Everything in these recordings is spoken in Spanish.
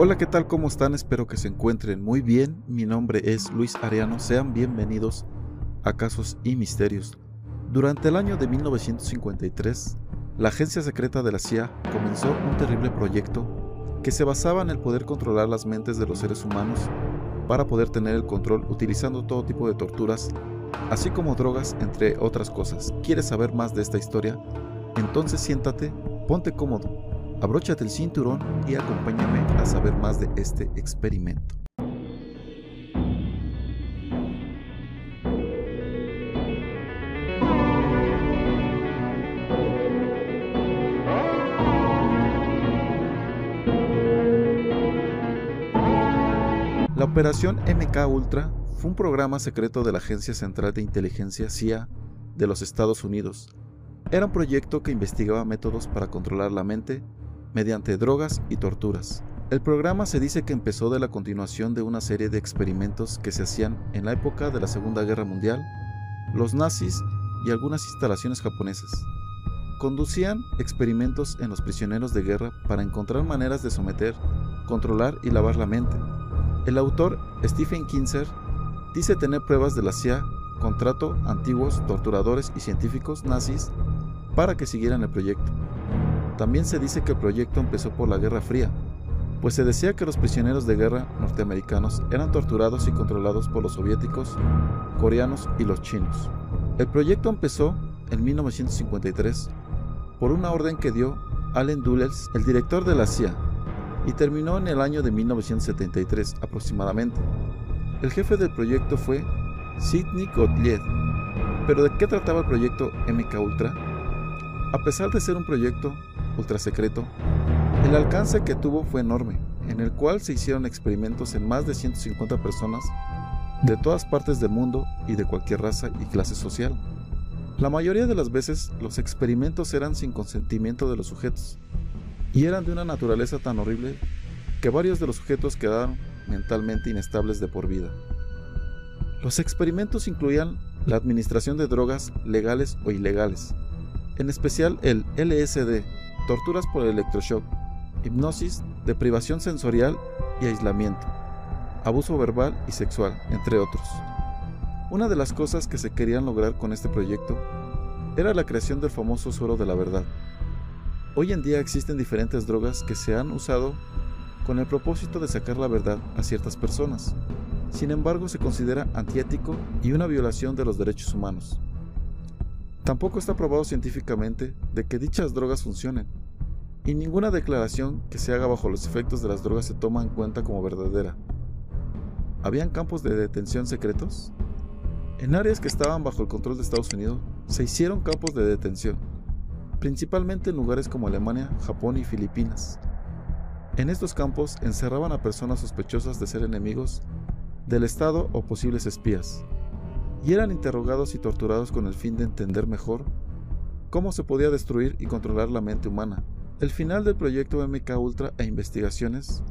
Hola, ¿qué tal? ¿Cómo están? Espero que se encuentren muy bien. Mi nombre es Luis Ariano. Sean bienvenidos a Casos y Misterios. Durante el año de 1953, la agencia secreta de la CIA comenzó un terrible proyecto que se basaba en el poder controlar las mentes de los seres humanos para poder tener el control utilizando todo tipo de torturas, así como drogas, entre otras cosas. ¿Quieres saber más de esta historia? Entonces siéntate, ponte cómodo, abróchate el cinturón y acompáñame a saber más de este experimento. La operación MK Ultra fue un programa secreto de la Agencia Central de Inteligencia CIA de los Estados Unidos. Era un proyecto que investigaba métodos para controlar la mente mediante drogas y torturas. El programa se dice que empezó de la continuación de una serie de experimentos que se hacían en la época de la Segunda Guerra Mundial, los nazis y algunas instalaciones japonesas. Conducían experimentos en los prisioneros de guerra para encontrar maneras de someter, controlar y lavar la mente. El autor Stephen Kinzer dice tener pruebas de la CIA contrato antiguos torturadores y científicos nazis para que siguieran el proyecto. También se dice que el proyecto empezó por la Guerra Fría, pues se decía que los prisioneros de guerra norteamericanos eran torturados y controlados por los soviéticos, coreanos y los chinos. El proyecto empezó en 1953 por una orden que dio Allen Dulles, el director de la CIA, y terminó en el año de 1973 aproximadamente. El jefe del proyecto fue Sidney Gottlieb. ¿Pero de qué trataba el proyecto MK Ultra? A pesar de ser un proyecto ultra secreto, el alcance que tuvo fue enorme, en el cual se hicieron experimentos en más de 150 personas de todas partes del mundo y de cualquier raza y clase social. La mayoría de las veces los experimentos eran sin consentimiento de los sujetos, y eran de una naturaleza tan horrible que varios de los sujetos quedaron mentalmente inestables de por vida. Los experimentos incluían la administración de drogas legales o ilegales, en especial el LSD, torturas por electroshock, hipnosis, deprivación sensorial y aislamiento, abuso verbal y sexual, entre otros. Una de las cosas que se querían lograr con este proyecto era la creación del famoso suero de la verdad, Hoy en día existen diferentes drogas que se han usado con el propósito de sacar la verdad a ciertas personas. Sin embargo, se considera antiético y una violación de los derechos humanos. Tampoco está probado científicamente de que dichas drogas funcionen, y ninguna declaración que se haga bajo los efectos de las drogas se toma en cuenta como verdadera. ¿Habían campos de detención secretos? En áreas que estaban bajo el control de Estados Unidos, se hicieron campos de detención principalmente en lugares como Alemania, Japón y Filipinas. En estos campos encerraban a personas sospechosas de ser enemigos del Estado o posibles espías, y eran interrogados y torturados con el fin de entender mejor cómo se podía destruir y controlar la mente humana. El final del proyecto MK Ultra e investigaciones.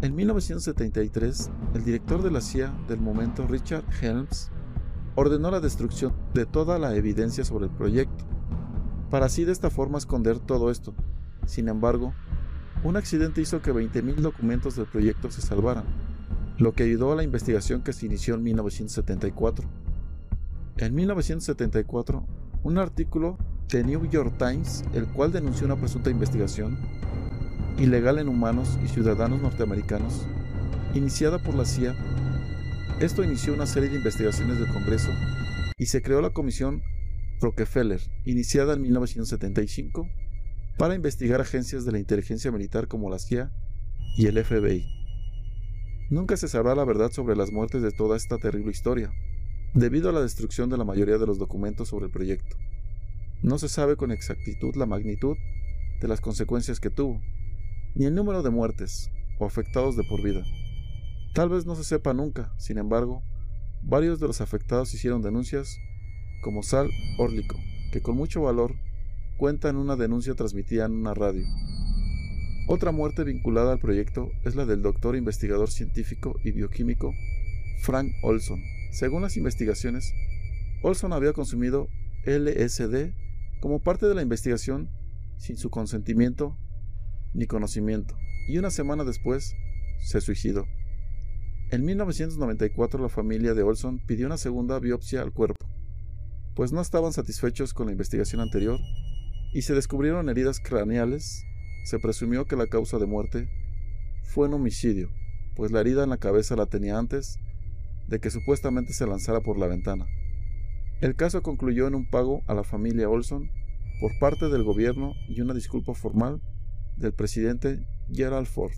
En 1973, el director de la CIA del momento, Richard Helms, ordenó la destrucción de toda la evidencia sobre el proyecto para así de esta forma esconder todo esto. Sin embargo, un accidente hizo que 20.000 documentos del proyecto se salvaran, lo que ayudó a la investigación que se inició en 1974. En 1974, un artículo de New York Times, el cual denunció una presunta investigación ilegal en humanos y ciudadanos norteamericanos, iniciada por la CIA, esto inició una serie de investigaciones del Congreso y se creó la Comisión Rockefeller, iniciada en 1975, para investigar agencias de la inteligencia militar como la CIA y el FBI. Nunca se sabrá la verdad sobre las muertes de toda esta terrible historia, debido a la destrucción de la mayoría de los documentos sobre el proyecto. No se sabe con exactitud la magnitud de las consecuencias que tuvo, ni el número de muertes o afectados de por vida. Tal vez no se sepa nunca, sin embargo, varios de los afectados hicieron denuncias como Sal Orlico, que con mucho valor cuenta en una denuncia transmitida en una radio. Otra muerte vinculada al proyecto es la del doctor investigador científico y bioquímico Frank Olson. Según las investigaciones, Olson había consumido LSD como parte de la investigación sin su consentimiento ni conocimiento. y una semana después se suicidó. En 1994 la familia de Olson pidió una segunda biopsia al cuerpo, pues no estaban satisfechos con la investigación anterior y se descubrieron heridas craneales. Se presumió que la causa de muerte fue un homicidio, pues la herida en la cabeza la tenía antes de que supuestamente se lanzara por la ventana. El caso concluyó en un pago a la familia Olson por parte del gobierno y una disculpa formal del presidente Gerald Ford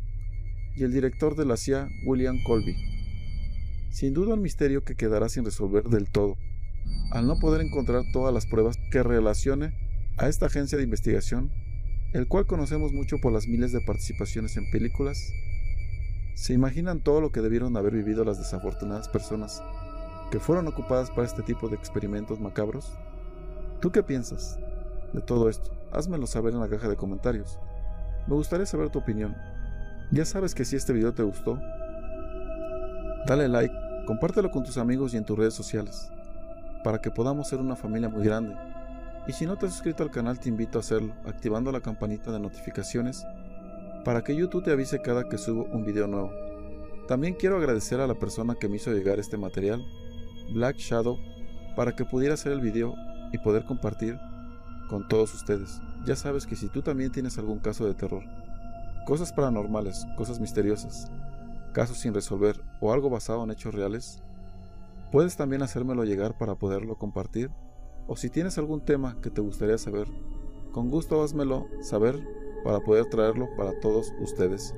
y el director de la CIA William Colby. Sin duda un misterio que quedará sin resolver del todo, al no poder encontrar todas las pruebas que relacione a esta agencia de investigación, el cual conocemos mucho por las miles de participaciones en películas. ¿Se imaginan todo lo que debieron haber vivido las desafortunadas personas que fueron ocupadas para este tipo de experimentos macabros? ¿Tú qué piensas de todo esto? Házmelo saber en la caja de comentarios. Me gustaría saber tu opinión. Ya sabes que si este video te gustó, dale like, compártelo con tus amigos y en tus redes sociales, para que podamos ser una familia muy grande. Y si no te has suscrito al canal te invito a hacerlo, activando la campanita de notificaciones, para que YouTube te avise cada que subo un video nuevo. También quiero agradecer a la persona que me hizo llegar este material Black Shadow para que pudiera hacer el video y poder compartir con todos ustedes. Ya sabes que si tú también tienes algún caso de terror, cosas paranormales, cosas misteriosas, casos sin resolver o algo basado en hechos reales, puedes también hacérmelo llegar para poderlo compartir. O si tienes algún tema que te gustaría saber, con gusto házmelo saber para poder traerlo para todos ustedes.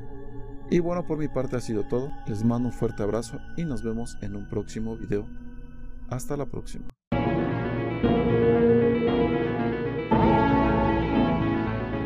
Y bueno, por mi parte ha sido todo. Les mando un fuerte abrazo y nos vemos en un próximo video. Hasta la próxima.